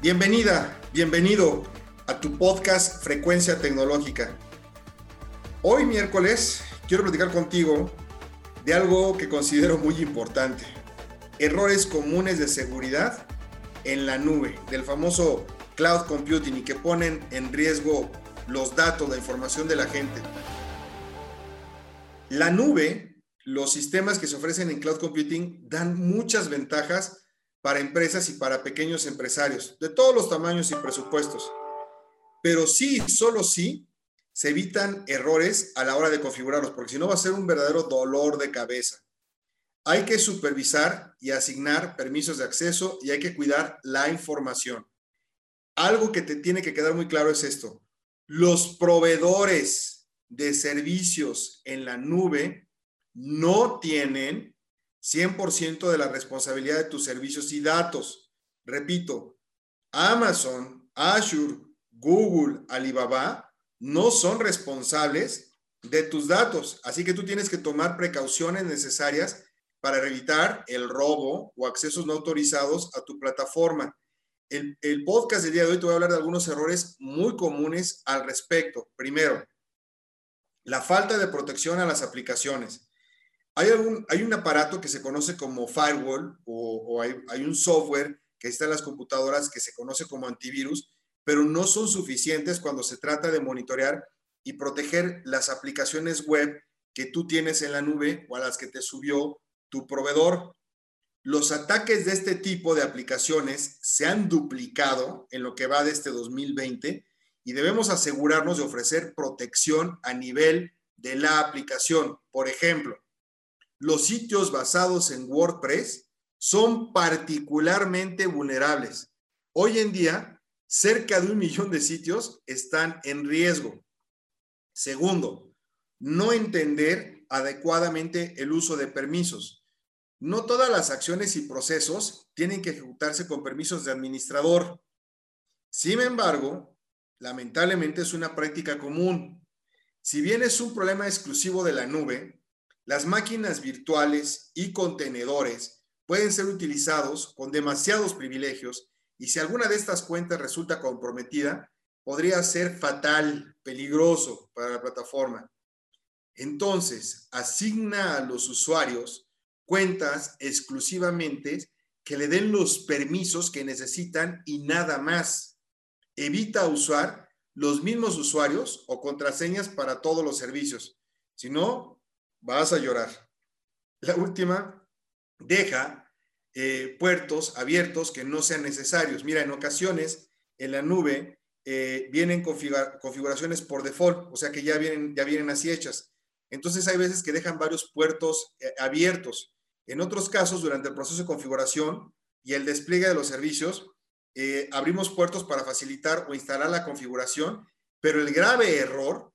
Bienvenida, bienvenido a tu podcast Frecuencia Tecnológica. Hoy miércoles quiero platicar contigo de algo que considero muy importante. Errores comunes de seguridad en la nube, del famoso cloud computing y que ponen en riesgo los datos, la información de la gente. La nube, los sistemas que se ofrecen en cloud computing dan muchas ventajas para empresas y para pequeños empresarios de todos los tamaños y presupuestos. Pero sí, solo sí, se evitan errores a la hora de configurarlos, porque si no va a ser un verdadero dolor de cabeza. Hay que supervisar y asignar permisos de acceso y hay que cuidar la información. Algo que te tiene que quedar muy claro es esto. Los proveedores de servicios en la nube no tienen 100% de la responsabilidad de tus servicios y datos. Repito, Amazon, Azure, Google, Alibaba no son responsables de tus datos. Así que tú tienes que tomar precauciones necesarias para evitar el robo o accesos no autorizados a tu plataforma. El, podcast del día de hoy te voy a hablar de algunos errores muy comunes al respecto. Primero, la falta de protección a las aplicaciones. Hay, hay un aparato que se conoce como firewall o, hay, hay, un software que está en las computadoras que se conoce como antivirus, pero no son suficientes cuando se trata de monitorear y proteger las aplicaciones web que tú tienes en la nube o a las que te subió tu proveedor. Los ataques de este tipo de aplicaciones se han duplicado en lo que va de este 2020 y debemos asegurarnos de ofrecer protección a nivel de la aplicación. Por ejemplo, los sitios basados en WordPress son particularmente vulnerables. Hoy en día, cerca de un millón de sitios están en riesgo. Segundo, no entender adecuadamente el uso de permisos. No todas las acciones y procesos tienen que ejecutarse con permisos de administrador. Sin embargo, lamentablemente es una práctica común. Si bien es un problema exclusivo de la nube, las máquinas virtuales y contenedores pueden ser utilizados con demasiados privilegios y si alguna de estas cuentas resulta comprometida, podría ser fatal, peligroso para la plataforma. Entonces, asigna a los usuarios cuentas exclusivamente que le den los permisos que necesitan y nada más. Evita usar los mismos usuarios o contraseñas para todos los servicios. Si no, vas a llorar. La última, deja eh, puertos abiertos que no sean necesarios. Mira, en ocasiones en la nube eh, vienen configuraciones por default, o sea que ya vienen, ya vienen así hechas. Entonces hay veces que dejan varios puertos eh, abiertos. En otros casos, durante el proceso de configuración y el despliegue de los servicios, abrimos puertos para facilitar o instalar la configuración, pero el grave error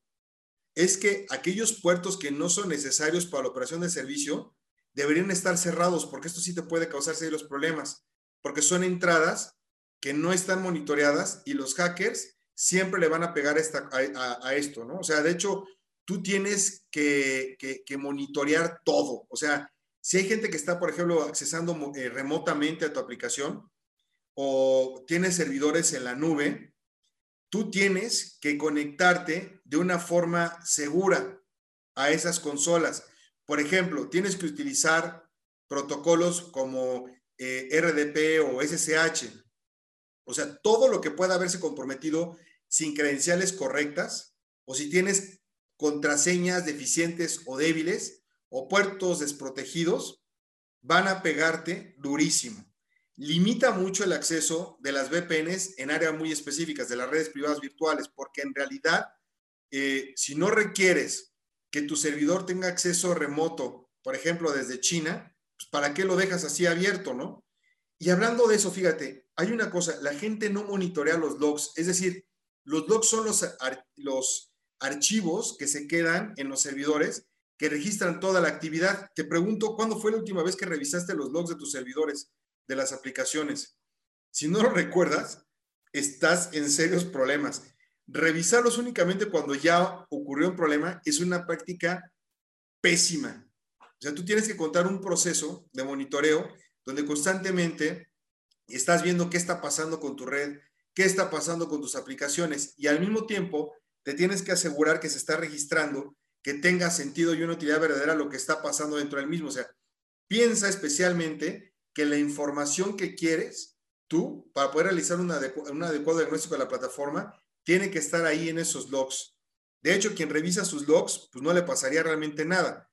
es que aquellos puertos que no son necesarios para la operación de servicio deberían estar cerrados, porque esto sí te puede causar serios problemas, porque son entradas que no están monitoreadas y los hackers siempre le van a pegar a, esto, ¿no? O sea, de hecho, tú tienes que, monitorear todo. O sea, si hay gente que está, por ejemplo, accesando eh, remotamente a tu aplicación o tienes servidores en la nube, tú tienes que conectarte de una forma segura a esas consolas. Por ejemplo, tienes que utilizar protocolos como eh, RDP o SSH. O sea, todo lo que pueda haberse comprometido sin credenciales correctas o si tienes contraseñas deficientes o débiles o puertos desprotegidos, van a pegarte durísimo limita mucho el acceso de las VPNs en áreas muy específicas de las redes privadas virtuales, porque en realidad, eh, si no requieres que tu servidor tenga acceso remoto, por ejemplo, desde China, pues ¿para qué lo dejas así abierto, no? Y hablando de eso, fíjate, hay una cosa, la gente no monitorea los logs, es decir, los logs son los, los archivos que se quedan en los servidores que registran toda la actividad. Te pregunto, ¿cuándo fue la última vez que revisaste los logs de tus servidores? De las aplicaciones. Si no lo recuerdas, estás en serios problemas. Revisarlos únicamente cuando ya ocurrió un problema es una práctica pésima. O sea, tú tienes que contar un proceso de monitoreo donde constantemente estás viendo qué está pasando con tu red, qué está pasando con tus aplicaciones y al mismo tiempo te tienes que asegurar que se está registrando, que tenga sentido y una utilidad verdadera lo que está pasando dentro del mismo. O sea, piensa especialmente que la información que quieres tú para poder realizar un adecuado diagnóstico de la plataforma tiene que estar ahí en esos logs. De hecho, quien revisa sus logs, pues no le pasaría realmente nada.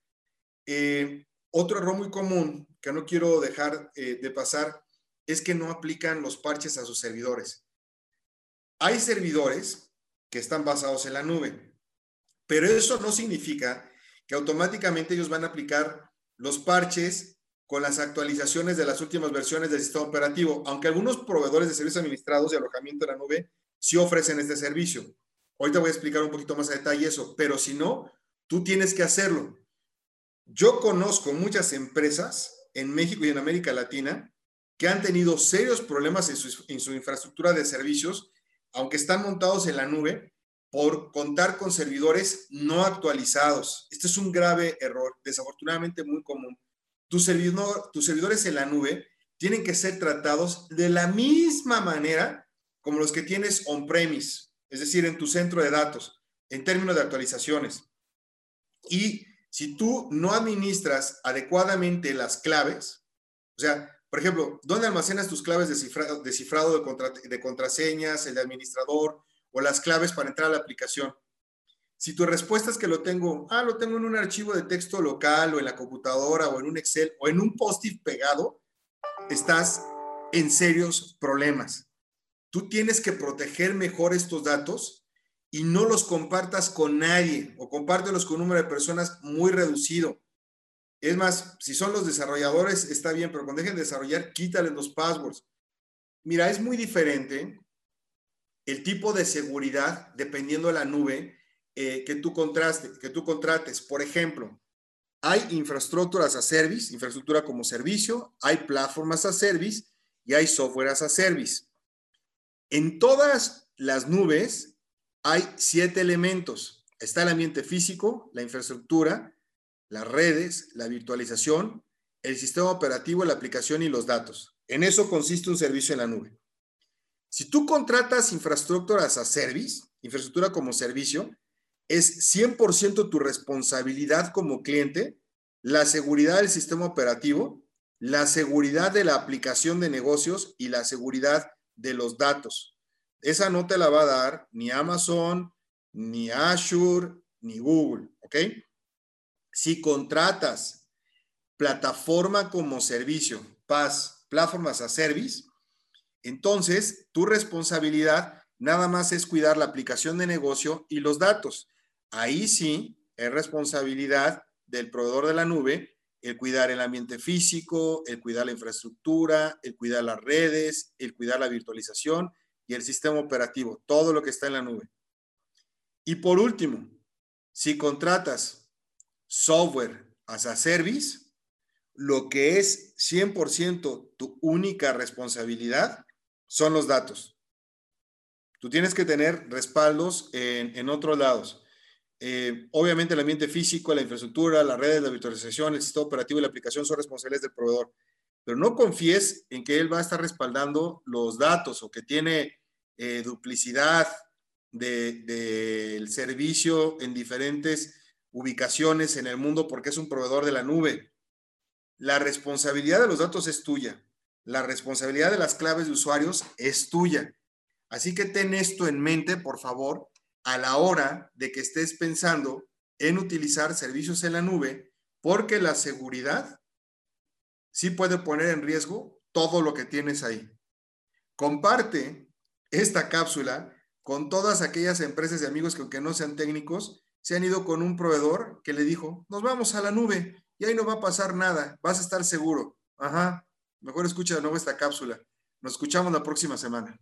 Eh, otro error muy común que no quiero dejar eh, de pasar es que no aplican los parches a sus servidores. Hay servidores que están basados en la nube, pero eso no significa que automáticamente ellos van a aplicar los parches con las actualizaciones de las últimas versiones del sistema operativo, aunque algunos proveedores de servicios administrados y alojamiento en la nube sí ofrecen este servicio. Ahorita voy a explicar un poquito más a detalle eso, pero si no, tú tienes que hacerlo. Yo conozco muchas empresas en México y en América Latina que han tenido serios problemas en su, infraestructura de servicios, aunque están montados en la nube, por contar con servidores no actualizados. Este es un grave error, desafortunadamente muy común. Tus, servidores en la nube tienen que ser tratados de la misma manera como los que tienes on-premise, es decir, en tu centro de datos, en términos de actualizaciones. Y si tú no administras adecuadamente las claves, o sea, por ejemplo, ¿dónde almacenas tus claves de cifrado, de, cifrado de, contraseñas, el de administrador o las claves para entrar a la aplicación? Si tu respuesta es que lo tengo, ah, lo tengo en un archivo de texto local o en la computadora o en un Excel o en un post-it pegado, estás en serios problemas. Tú tienes que proteger mejor estos datos y no los compartas con nadie o compártelos con un número de personas muy reducido. Es más, si son los desarrolladores, está bien, pero cuando dejen de desarrollar, quítales los passwords. Mira, es muy diferente el tipo de seguridad dependiendo de la nube eh, que, tú contraste, que tú contrates. Por ejemplo, hay infraestructuras a service, infraestructura como servicio, hay plataformas a service y hay software as a service. En todas las nubes hay siete elementos. Está el ambiente físico, la infraestructura, las redes, la virtualización, el sistema operativo, la aplicación y los datos. En eso consiste un servicio en la nube. Si tú contratas infraestructuras a service, infraestructura como servicio, es 100% tu responsabilidad como cliente la seguridad del sistema operativo, la seguridad de la aplicación de negocios y la seguridad de los datos. Esa no te la va a dar ni Amazon, ni Azure, ni Google, ¿ok? Si contratas plataforma como servicio, PAS, plataformas a service, entonces tu responsabilidad nada más es cuidar la aplicación de negocio y los datos. Ahí sí es responsabilidad del proveedor de la nube el cuidar el ambiente físico, el cuidar la infraestructura, el cuidar las redes, el cuidar la virtualización y el sistema operativo, todo lo que está en la nube. Y por último, si contratas software as a service, lo que es 100% tu única responsabilidad son los datos. Tú tienes que tener respaldos en, otros lados. Eh, obviamente el ambiente físico, la infraestructura, las redes, la virtualización, el sistema operativo y la aplicación son responsables del proveedor. Pero no confíes en que él va a estar respaldando los datos o que tiene eh, duplicidad del servicio en diferentes ubicaciones en el mundo porque es un proveedor de la nube. La responsabilidad de los datos es tuya. La responsabilidad de las claves de usuarios es tuya. Así que ten esto en mente, por favor, a la hora de que estés pensando en utilizar servicios en la nube, porque la seguridad sí puede poner en riesgo todo lo que tienes ahí. Comparte esta cápsula con todas aquellas empresas y amigos que aunque no sean técnicos, se han ido con un proveedor que le dijo, nos vamos a la nube y ahí no va a pasar nada, vas a estar seguro. Ajá, mejor escucha de nuevo esta cápsula. Nos escuchamos la próxima semana.